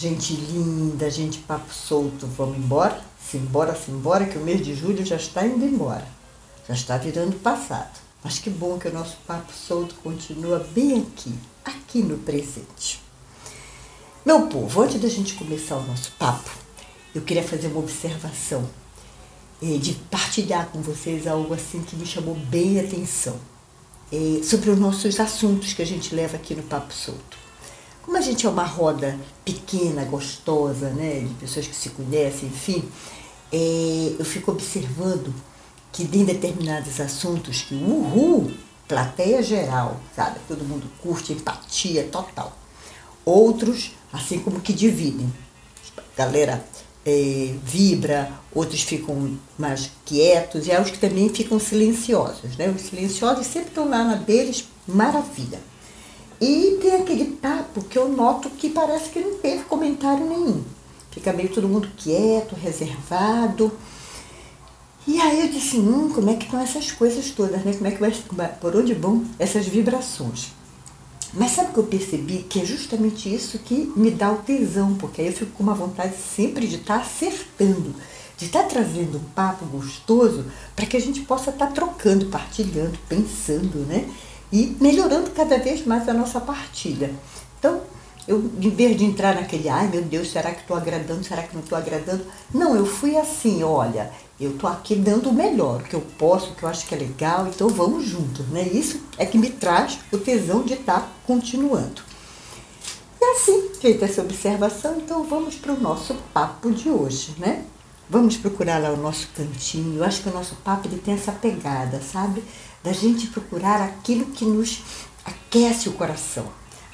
Gente linda, gente papo solto, vamos embora? Simbora, simbora, que o mês de julho já está indo embora. Já está virando passado. Mas que bom que o nosso papo solto continua bem aqui, aqui no presente. Meu povo, antes da gente começar o nosso papo, eu queria fazer uma observação, de partilhar com vocês algo assim que me chamou bem a atenção, sobre os nossos assuntos que a gente leva aqui no Papo Solto. Como a gente é uma roda pequena, gostosa, né, de pessoas que se conhecem, enfim, é, eu fico observando que em determinados assuntos que uhul, plateia geral, sabe? Todo mundo curte, empatia total. Outros, assim como que dividem. Galera é, vibra, outros ficam mais quietos, e há os que também ficam silenciosos, né? Os silenciosos sempre estão lá na deles, maravilha. E tem aquele papo que eu noto que parece que não teve comentário nenhum. Fica meio todo mundo quieto, reservado. E aí eu disse, hum, como é que estão essas coisas todas, né? Como é que vai, por onde vão essas vibrações? Mas sabe o que eu percebi? Que é justamente isso que me dá o tesão, porque aí eu fico com uma vontade sempre de estar tá acertando, de estar tá trazendo um papo gostoso para que a gente possa estar tá trocando, partilhando, pensando, né? E melhorando cada vez mais a nossa partilha. Então, eu, em vez de entrar naquele, ai meu Deus, será que estou agradando, será que não estou agradando? Não, eu fui assim, olha, eu estou aqui dando o melhor, o que eu posso, o que eu acho que é legal, então vamos juntos, né? Isso é que me traz o tesão de estar tá continuando. E assim, feita essa observação, então vamos para o nosso papo de hoje, né? Vamos procurar lá o nosso cantinho. Eu acho que o nosso papo ele tem essa pegada, sabe? Da gente procurar aquilo que nos aquece o coração,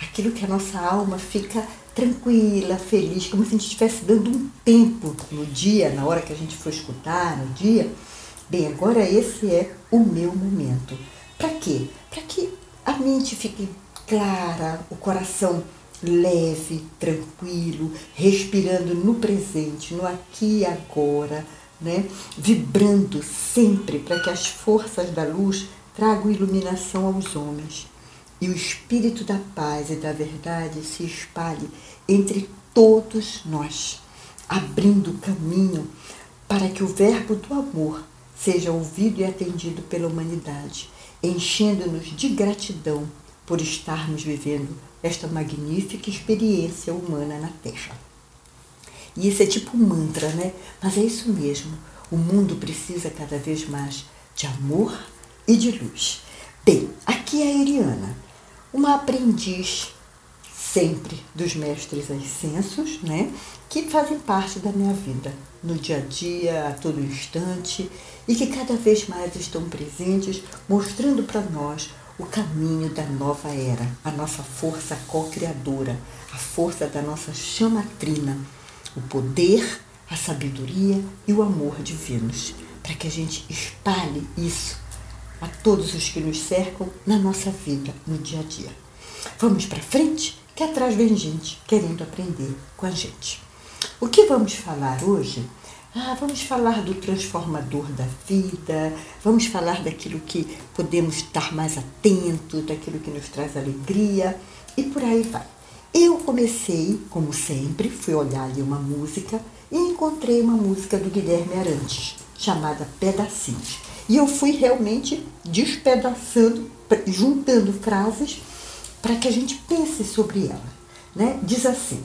aquilo que a nossa alma fica tranquila, feliz, como se a gente estivesse dando um tempo no dia, na hora que a gente for escutar, no dia. Bem, agora esse é o meu momento. Para quê? Para que a mente fique clara, o coração leve, tranquilo, respirando no presente, no aqui e agora né? vibrando sempre para que as forças da luz tragam iluminação aos homens e o espírito da paz e da verdade se espalhe entre todos nós, abrindo caminho para que o verbo do amor seja ouvido e atendido pela humanidade, enchendo-nos de gratidão por estarmos vivendo esta magnífica experiência humana na Terra. E isso é tipo um mantra, né? Mas é isso mesmo. O mundo precisa cada vez mais de amor e de luz. Bem, aqui é a Iriana, uma aprendiz sempre dos mestres ascensos, né? Que fazem parte da minha vida, no dia a dia, a todo instante, e que cada vez mais estão presentes, mostrando para nós o caminho da nova era, a nossa força co-criadora, a força da nossa chamatrina o poder, a sabedoria e o amor divinos, para que a gente espalhe isso a todos os que nos cercam na nossa vida, no dia a dia. Vamos para frente, que atrás vem gente querendo aprender com a gente. O que vamos falar hoje? Ah, vamos falar do transformador da vida, vamos falar daquilo que podemos estar mais atentos, daquilo que nos traz alegria e por aí vai. Eu comecei, como sempre, fui olhar ali uma música e encontrei uma música do Guilherme Arantes, chamada Pedacinhos. E eu fui realmente despedaçando, juntando frases para que a gente pense sobre ela. Né? Diz assim: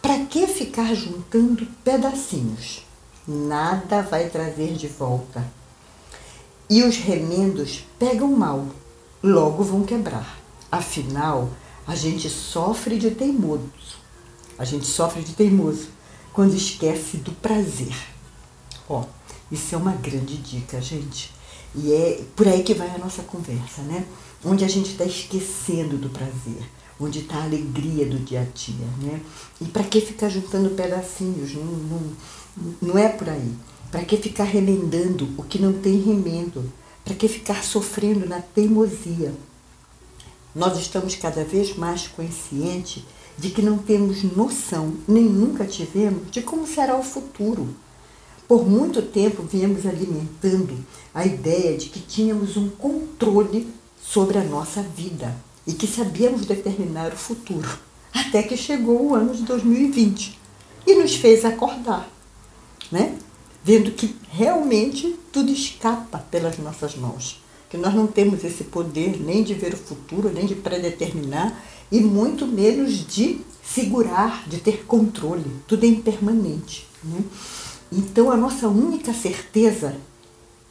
para que ficar juntando pedacinhos? Nada vai trazer de volta. E os remendos pegam mal, logo vão quebrar. Afinal, a gente sofre de teimoso. A gente sofre de teimoso quando esquece do prazer. Ó, isso é uma grande dica, gente. E é por aí que vai a nossa conversa, né? Onde a gente está esquecendo do prazer, onde está a alegria do dia a dia, né? E para que ficar juntando pedacinhos? Não, não, não é por aí. Para que ficar remendando o que não tem remendo? Para que ficar sofrendo na teimosia? Nós estamos cada vez mais conscientes de que não temos noção, nem nunca tivemos, de como será o futuro. Por muito tempo viemos alimentando a ideia de que tínhamos um controle sobre a nossa vida e que sabíamos determinar o futuro. Até que chegou o ano de 2020 e nos fez acordar, né? Vendo que realmente tudo escapa pelas nossas mãos, que nós não temos esse poder nem de ver o futuro, nem de predeterminar e muito menos de segurar, de ter controle. Tudo é impermanente. Né? Então a nossa única certeza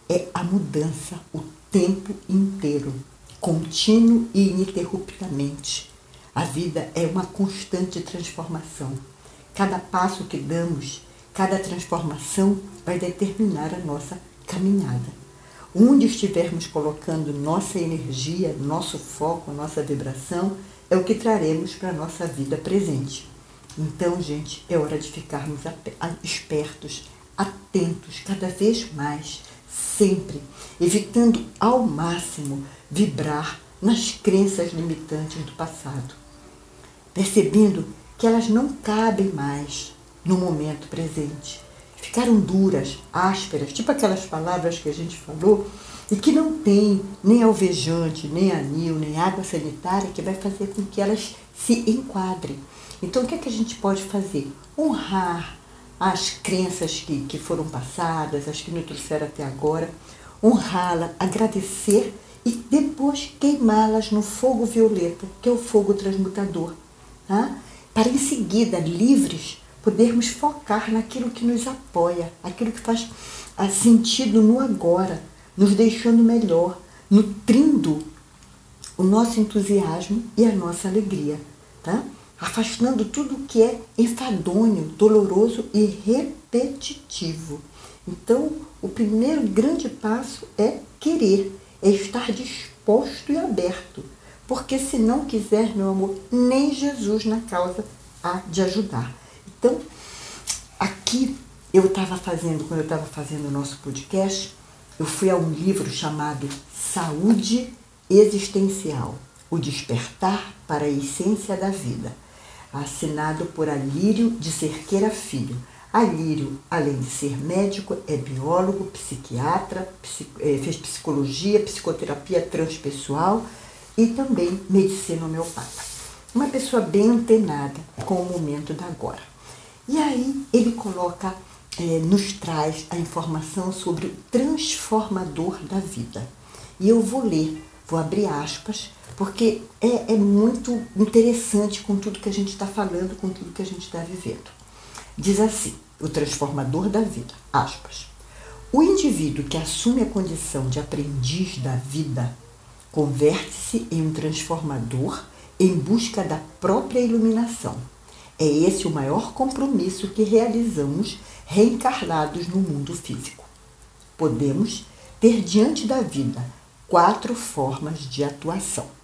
é a mudança o tempo inteiro, contínuo e ininterruptamente. A vida é uma constante transformação. Cada passo que damos, cada transformação vai determinar a nossa caminhada. Onde estivermos colocando nossa energia, nosso foco, nossa vibração, é o que traremos para a nossa vida presente. Então, gente, é hora de ficarmos espertos, atentos cada vez mais, sempre, evitando ao máximo vibrar nas crenças limitantes do passado, percebendo que elas não cabem mais no momento presente. Ficaram duras, ásperas, tipo aquelas palavras que a gente falou, e que não tem nem alvejante, nem anil, nem água sanitária que vai fazer com que elas se enquadrem. Então, o que, é que a gente pode fazer? Honrar as crenças que, que foram passadas, as que nos trouxeram até agora, honrá-la, agradecer e depois queimá-las no fogo violeta, que é o fogo transmutador. Tá? Para em seguida, livres, podermos focar naquilo que nos apoia, aquilo que faz ah, sentido no agora, nos deixando melhor, nutrindo o nosso entusiasmo e a nossa alegria. Tá? Afastando tudo que é enfadonho, doloroso e repetitivo. Então, o primeiro grande passo é querer, é estar disposto e aberto, porque se não quiser, meu amor, nem Jesus na causa há de ajudar. Então, aqui eu estava fazendo, quando eu estava fazendo o nosso podcast, eu fui a um livro chamado Saúde Existencial, o despertar para a essência da vida assinado por Alírio de Cerqueira Filho. Alírio, além de ser médico, é biólogo, psiquiatra, eh, fez psicologia, psicoterapia transpessoal e também medicina homeopata. Uma pessoa bem antenada com o momento da agora. E aí ele coloca, eh, nos traz a informação sobre o transformador da vida. E eu vou ler, vou abrir aspas porque é, é muito interessante com tudo que a gente está falando, com tudo que a gente está vivendo. Diz assim, o transformador da vida, aspas. O indivíduo que assume a condição de aprendiz da vida converte-se em um transformador em busca da própria iluminação. É esse o maior compromisso que realizamos reencarnados no mundo físico. Podemos ter diante da vida quatro formas de atuação.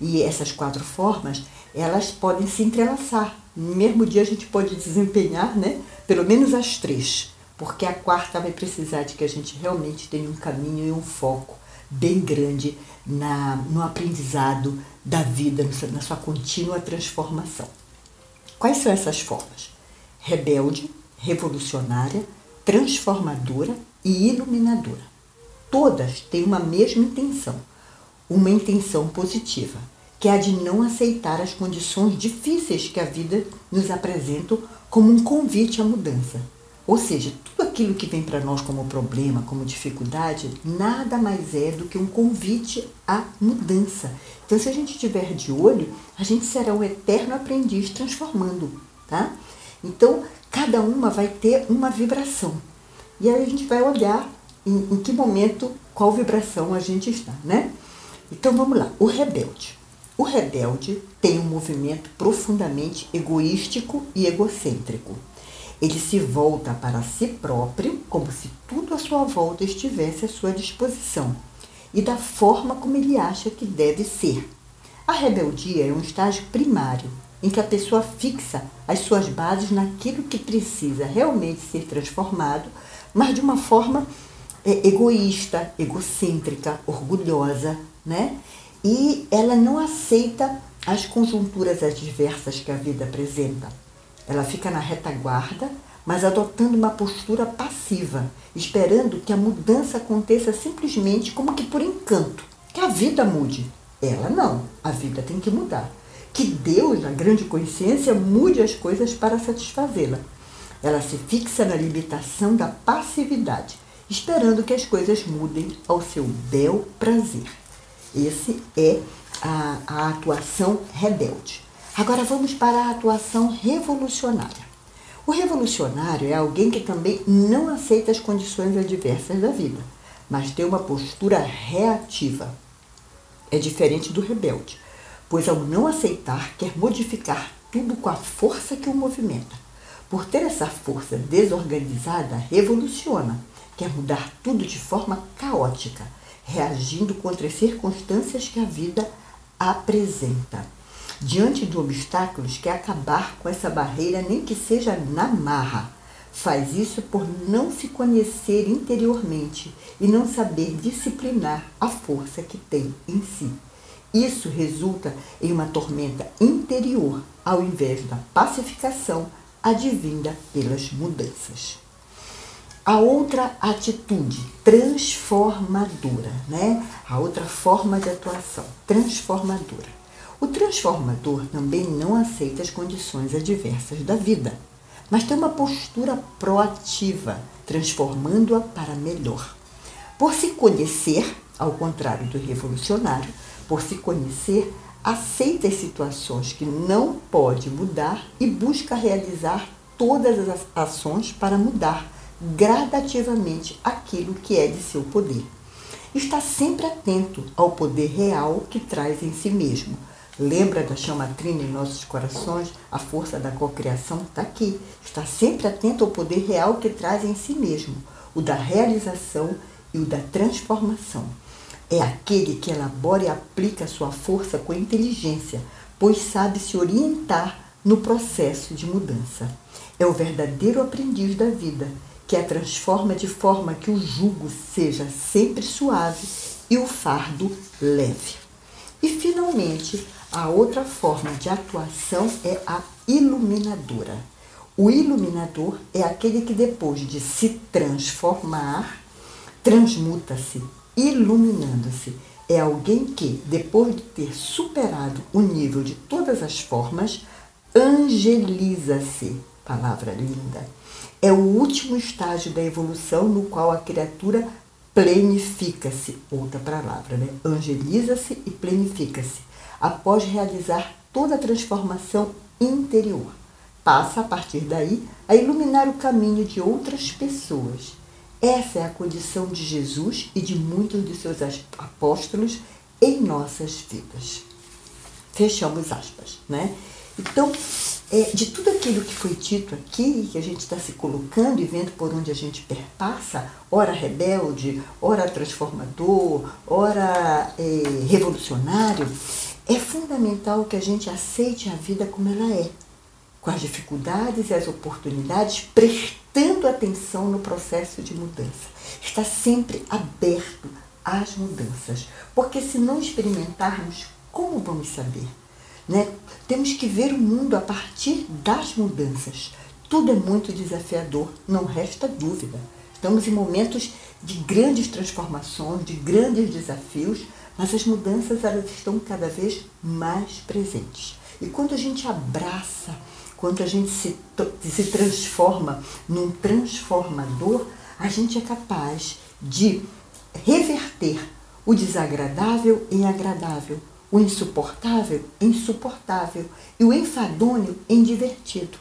E essas quatro formas, elas podem se entrelaçar. No mesmo dia a gente pode desempenhar, né, pelo menos as três, porque a quarta vai precisar de que a gente realmente tenha um caminho e um foco bem grande na, no aprendizado da vida, na sua contínua transformação. Quais são essas formas? Rebelde, revolucionária, transformadora e iluminadora. Todas têm uma mesma intenção uma intenção positiva, que é a de não aceitar as condições difíceis que a vida nos apresenta como um convite à mudança. Ou seja, tudo aquilo que vem para nós como problema, como dificuldade, nada mais é do que um convite à mudança. Então, se a gente estiver de olho, a gente será o eterno aprendiz transformando, tá? Então, cada uma vai ter uma vibração. E aí a gente vai olhar em, em que momento, qual vibração a gente está, né? Então vamos lá, o rebelde. O rebelde tem um movimento profundamente egoístico e egocêntrico. Ele se volta para si próprio, como se tudo à sua volta estivesse à sua disposição, e da forma como ele acha que deve ser. A rebeldia é um estágio primário, em que a pessoa fixa as suas bases naquilo que precisa realmente ser transformado, mas de uma forma é, egoísta, egocêntrica, orgulhosa, né? E ela não aceita as conjunturas adversas que a vida apresenta. Ela fica na retaguarda, mas adotando uma postura passiva, esperando que a mudança aconteça simplesmente como que por encanto, que a vida mude. Ela não, a vida tem que mudar. que Deus, na grande consciência, mude as coisas para satisfazê-la. Ela se fixa na limitação da passividade, esperando que as coisas mudem ao seu bel prazer. Esse é a, a atuação rebelde. Agora vamos para a atuação revolucionária. O revolucionário é alguém que também não aceita as condições adversas da vida, mas tem uma postura reativa. É diferente do rebelde, pois ao não aceitar quer modificar tudo com a força que o movimenta. Por ter essa força desorganizada, revoluciona, quer mudar tudo de forma caótica, reagindo contra as circunstâncias que a vida apresenta. Diante de obstáculos, quer acabar com essa barreira, nem que seja na marra. Faz isso por não se conhecer interiormente e não saber disciplinar a força que tem em si. Isso resulta em uma tormenta interior, ao invés da pacificação advinda pelas mudanças. A outra atitude transformadora, né? A outra forma de atuação transformadora. O transformador também não aceita as condições adversas da vida, mas tem uma postura proativa, transformando-a para melhor. Por se conhecer, ao contrário do revolucionário, por se conhecer, aceita as situações que não pode mudar e busca realizar todas as ações para mudar gradativamente aquilo que é de seu poder. Está sempre atento ao poder real que traz em si mesmo. Lembra da chama trina em nossos corações? A força da cocriação está aqui. Está sempre atento ao poder real que traz em si mesmo, o da realização e o da transformação. É aquele que elabora e aplica sua força com inteligência, pois sabe se orientar no processo de mudança. É o verdadeiro aprendiz da vida que a transforma de forma que o jugo seja sempre suave e o fardo leve. E, finalmente, a outra forma de atuação é a iluminadora. O iluminador é aquele que, depois de se transformar, transmuta-se, iluminando-se. É alguém que, depois de ter superado o nível de todas as formas, angeliza-se. Palavra linda é o último estágio da evolução no qual a criatura plenifica-se, outra palavra, né? Angeliza-se e plenifica-se, após realizar toda a transformação interior. Passa a partir daí a iluminar o caminho de outras pessoas. Essa é a condição de Jesus e de muitos de seus apóstolos em nossas vidas. Fechamos aspas, né? Então, é, de tudo aquilo que foi dito aqui, que a gente está se colocando e vendo por onde a gente perpassa, ora rebelde, ora transformador, ora é, revolucionário, é fundamental que a gente aceite a vida como ela é, com as dificuldades e as oportunidades, prestando atenção no processo de mudança. Está sempre aberto às mudanças, porque se não experimentarmos, como vamos saber? Né? Temos que ver o mundo a partir das mudanças. Tudo é muito desafiador, não resta dúvida. Estamos em momentos de grandes transformações, de grandes desafios, mas as mudanças elas estão cada vez mais presentes. E quando a gente abraça, quando a gente se, se transforma num transformador, a gente é capaz de reverter o desagradável em agradável, o insuportável em suportável e o enfadonho divertido.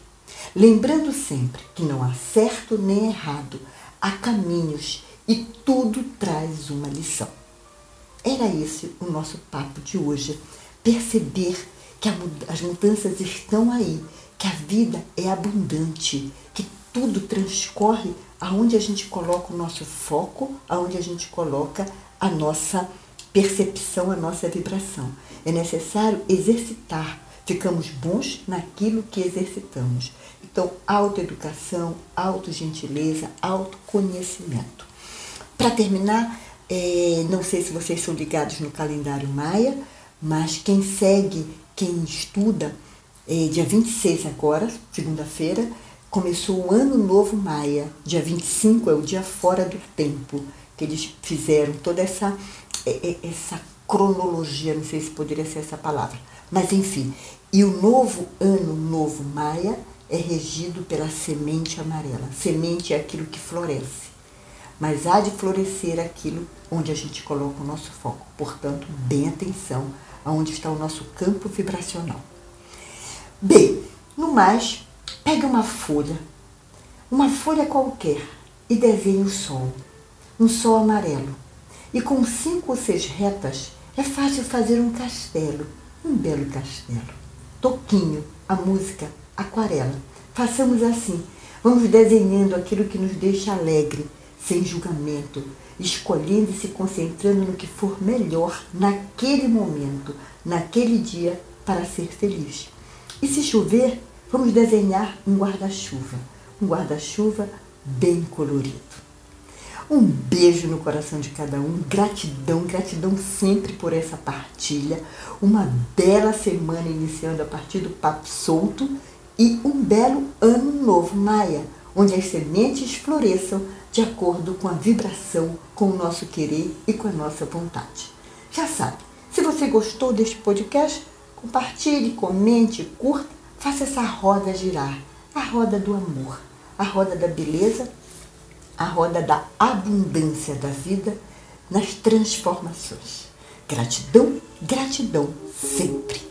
Lembrando sempre que não há certo nem errado, há caminhos e tudo traz uma lição. Era esse o nosso papo de hoje. Perceber que as mudanças estão aí, que a vida é abundante, que tudo transcorre aonde a gente coloca o nosso foco, aonde a gente coloca a nossa percepção, a nossa vibração. É necessário exercitar. Ficamos bons naquilo que exercitamos. Então, autoeducação, autogentileza, autoconhecimento. Para terminar, é, não sei se vocês são ligados no calendário Maia, mas quem segue, quem estuda, é, dia 26 agora, segunda-feira, começou o Ano Novo Maia. Dia 25 é o dia fora do tempo, que eles fizeram toda essa, essa cronologia, não sei se poderia ser essa palavra, mas enfim. E o novo ano novo maia é regido pela semente amarela. Semente é aquilo que floresce, mas há de florescer aquilo onde a gente coloca o nosso foco. Portanto, bem atenção aonde está o nosso campo vibracional. Bem, no mais, pega uma folha, uma folha qualquer e desenhe o sol, um sol amarelo. E com cinco ou seis retas é fácil fazer um castelo, um belo castelo. Toquinho, a música, aquarela. Façamos assim. Vamos desenhando aquilo que nos deixa alegre, sem julgamento, escolhendo e se concentrando no que for melhor naquele momento, naquele dia, para ser feliz. E se chover, vamos desenhar um guarda-chuva, um guarda-chuva bem colorido. Um beijo no coração de cada um, gratidão, gratidão sempre por essa partilha. Uma bela semana iniciando a partir do Papo Solto e um belo ano novo Maia, onde as sementes floresçam de acordo com a vibração, com o nosso querer e com a nossa vontade. Já sabe, se você gostou deste podcast, compartilhe, comente, curta, faça essa roda girar a roda do amor, a roda da beleza, a roda da abundância da vida nas transformações. Gratidão, gratidão sempre.